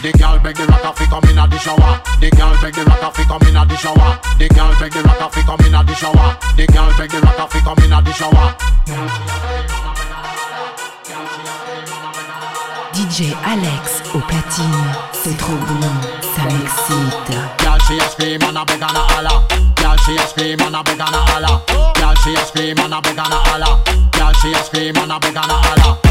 The girl beg the rocker fi come inna the shower. The girl beg the rocker fi come inna the shower. The girl beg the rocker fi come inna the shower. The girl beg the rocker fi come inna the shower. DJ Alex au platine, c'est trop bon, ça m'excite. Girl she a scream and a beg and a holler. Girl she a scream and a beg and a holler. Girl she a scream and a beg and a holler. Girl she a scream and a beg and a holler.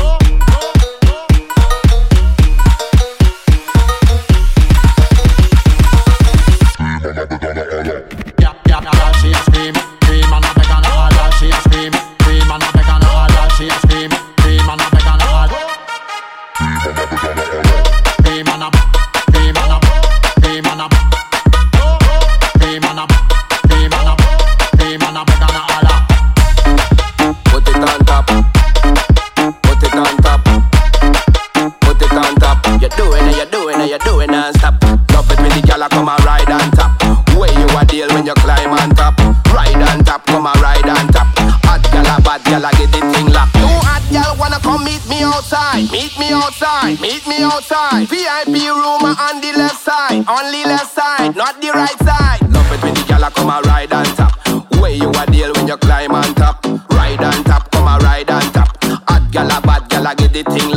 Love it when the gyal a come and ride on top. Where you a deal when you climb on top? Ride on top, come and ride on top. Hot gyal a bad gyal a get the thing locked. You hot gyal wanna come meet me outside? Meet me outside, meet me outside. VIP room on the left side, only left side, not the right side. Love it when the gyal a come and ride on top. Where you a deal when you climb on top? Ride on top, come and ride on top. Hot gyal a bad gyal a get the thing locked.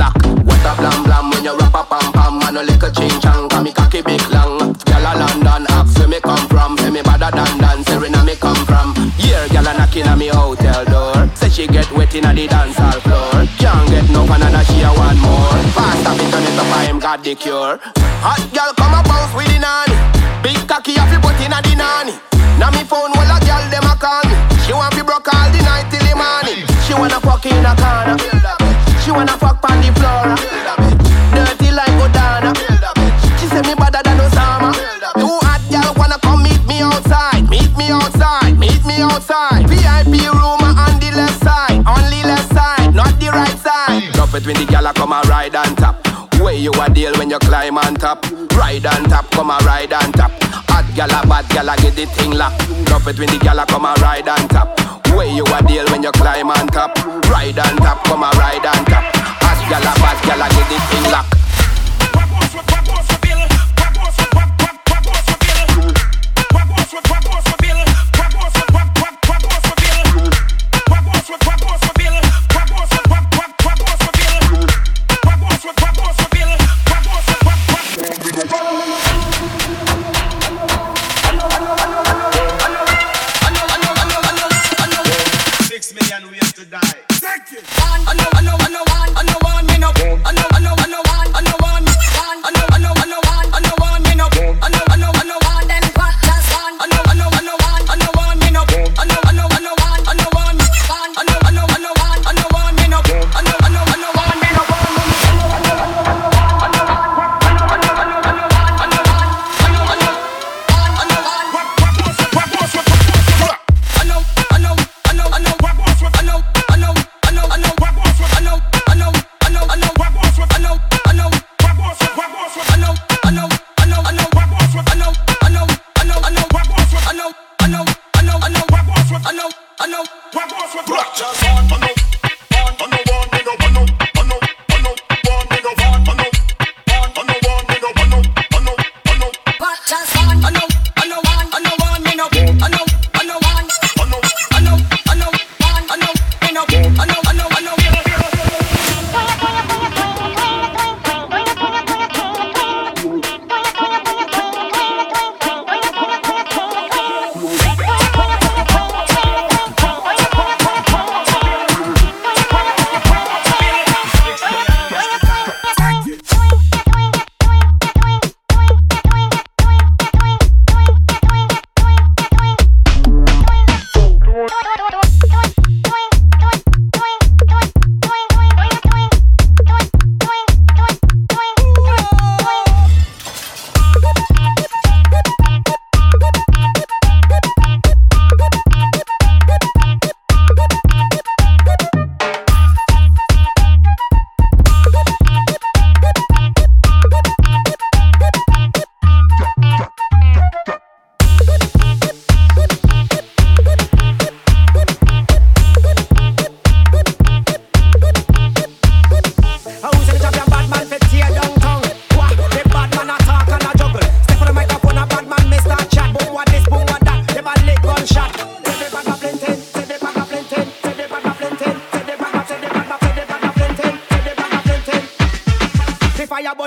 The. Hot gyal come a bounce with the nanny. Big cocky have you put inna the nanny. Now me phone while a gyal dem a call me. She want fi broke all the night till the morning. She wanna fuck in a corner. She wanna fuck on the floor. Dirty like Godana. She say me better than Osama. Two hot gyal wanna come meet me outside. Meet me outside. Meet me outside. VIP room on the left side. Only left side, not the right side. Love it when the gyal a come and ride on top. Where you a deal when you climb on top? Ride on top, come and ride on top. Hot gyal a bad gyal a get the thing locked. Love it when the gyal a come and ride on top. Way you a deal when you climb on top? Ride on top, come and ride on top. Hot gyal a bad gyal a get the thing locked.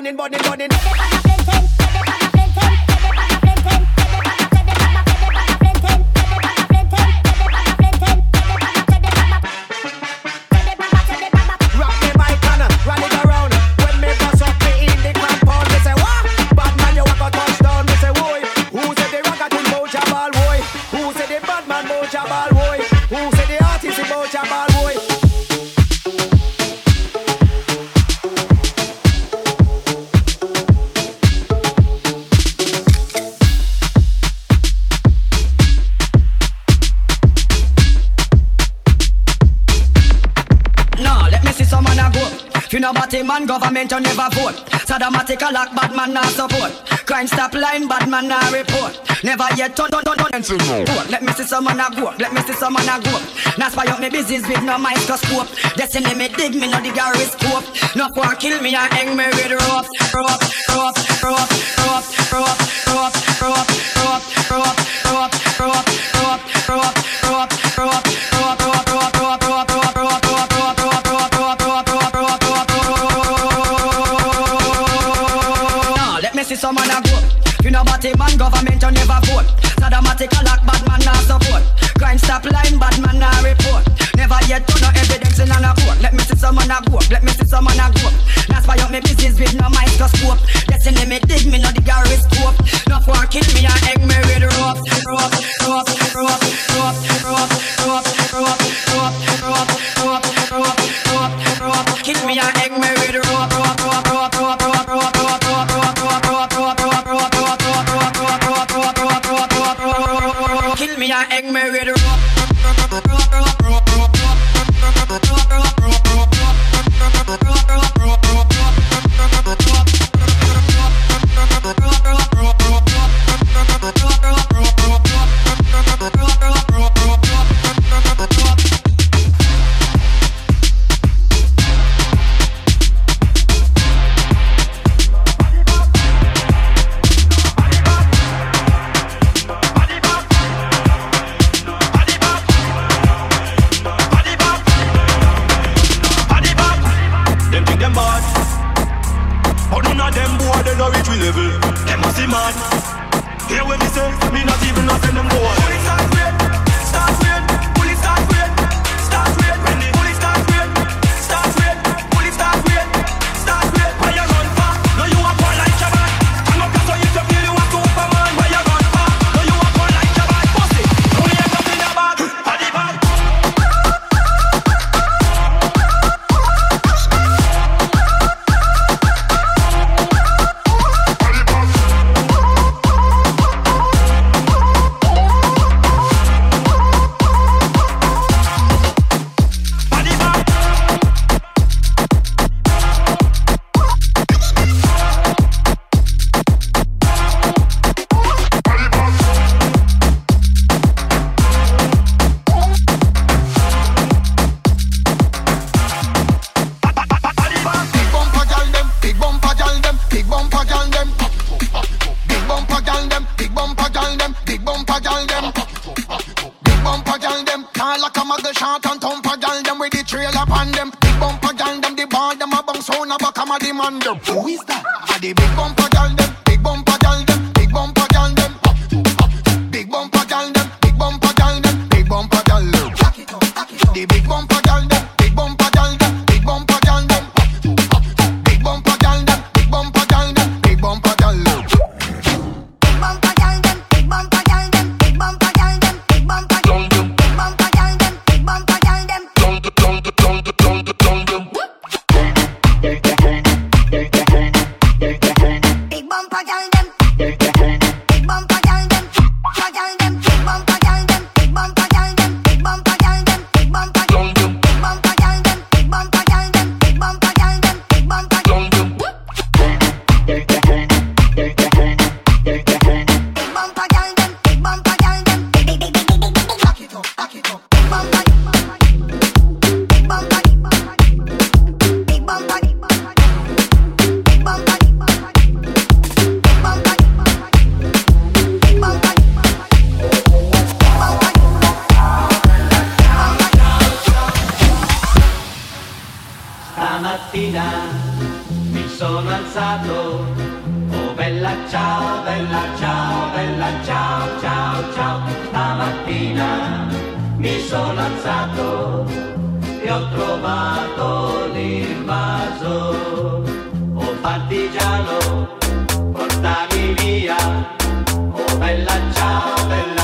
burning, burning, burning. crime government you never vote. Sadamatic a lock, bad man not support. Crime stop line, bad man not report. Never yet turn, turn, turn, turn, turn. Let me see someone a go, let me see someone a go. Now spy up me business with no microscope. Destiny me dig me, no the gyroscope. No one kill me and hang me with rope, rope, rope, rope, rope. Under Who is that? Mi sono alzato e ho trovato l'invaso. Oh partigiano, portami via. Oh bella ciao, bella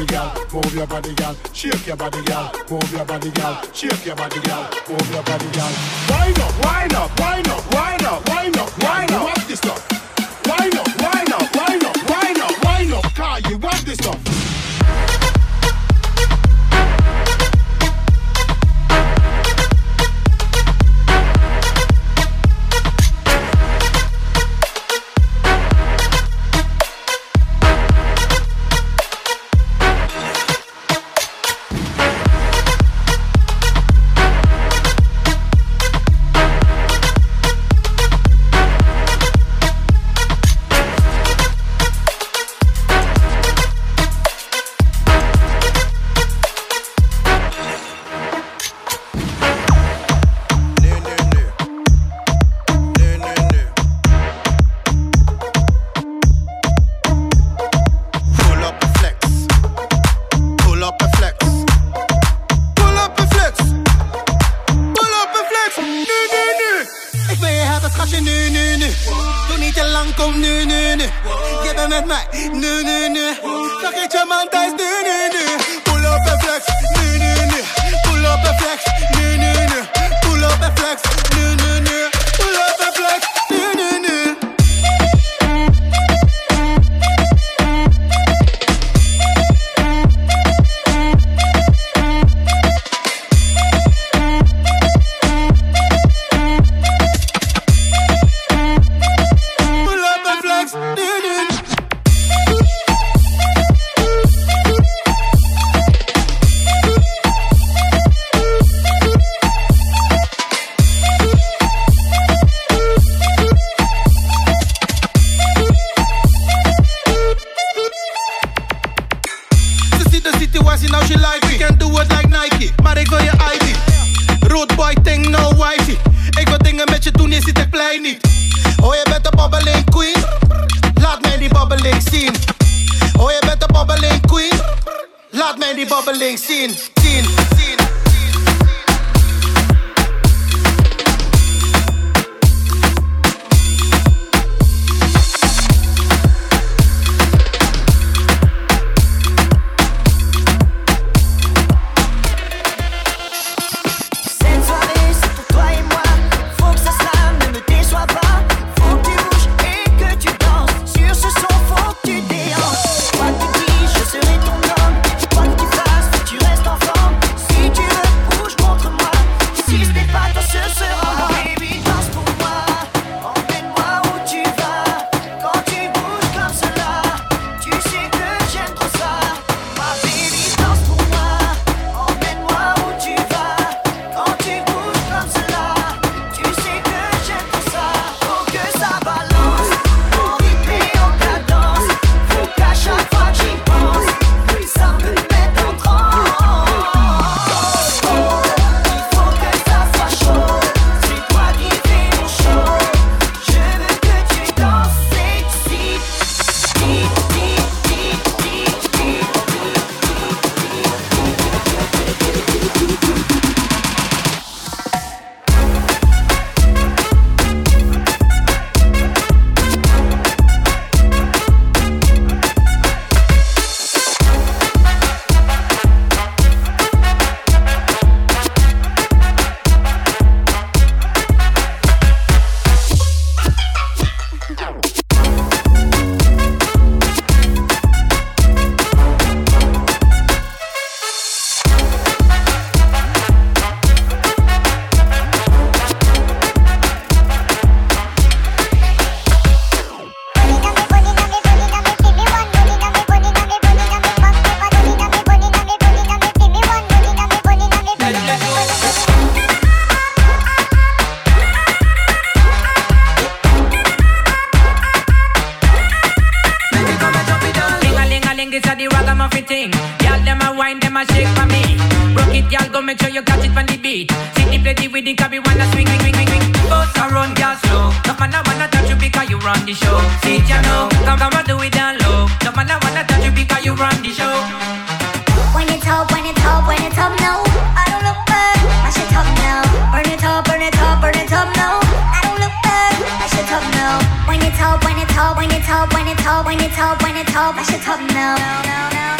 body, girl. Move your body, girl. Shake your body, girl. Move your body, girl. Shake your body, girl. Move your body, girl. Wind up, wind up, wind up, wind up, wind up, wind up. What's this stuff? Wind up, wind up, wind up, wind up, wind up. Car, you want this stuff? Nu, nu, nu. Je bent met mij, nu, nu, nu. Vergeet je man thuis, nu, nu, nu. Pull up and flex, nu, nu, nu. Pull up and flex, nu, nu, nu. Pull up and flex, nu. Zien. Oh, je bent een bobbeling queen. Laat mij die bobbeling zien. Zien, Make sure you catch it on the beat. City play with the cabby, wanna swing, swing, swing, swing, swing. Boss around, girl, slow. No man, I wanna touch you because you run the show. See, ya know, come, come and do it down low. No man, I wanna touch you because you run the show. When it's up, when it's up, when it's up now. I don't look back, I should top now. Burn it up, burn it up, burn it up now. I don't look back, I should top now. When it's up, when it's up, when it's up, when it's up, when it's up, when it's up, I should top now. now, now, now,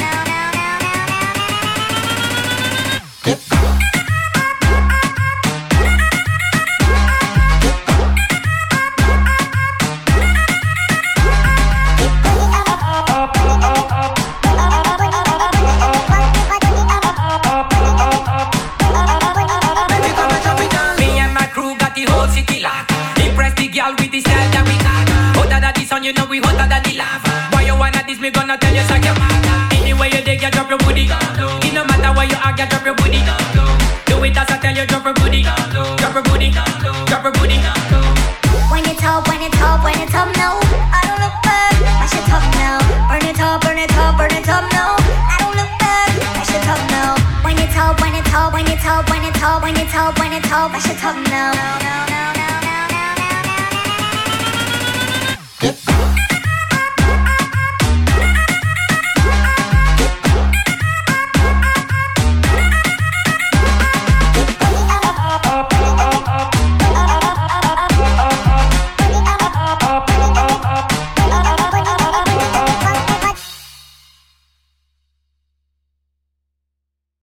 when it's up, when it's up, I should now. now, now,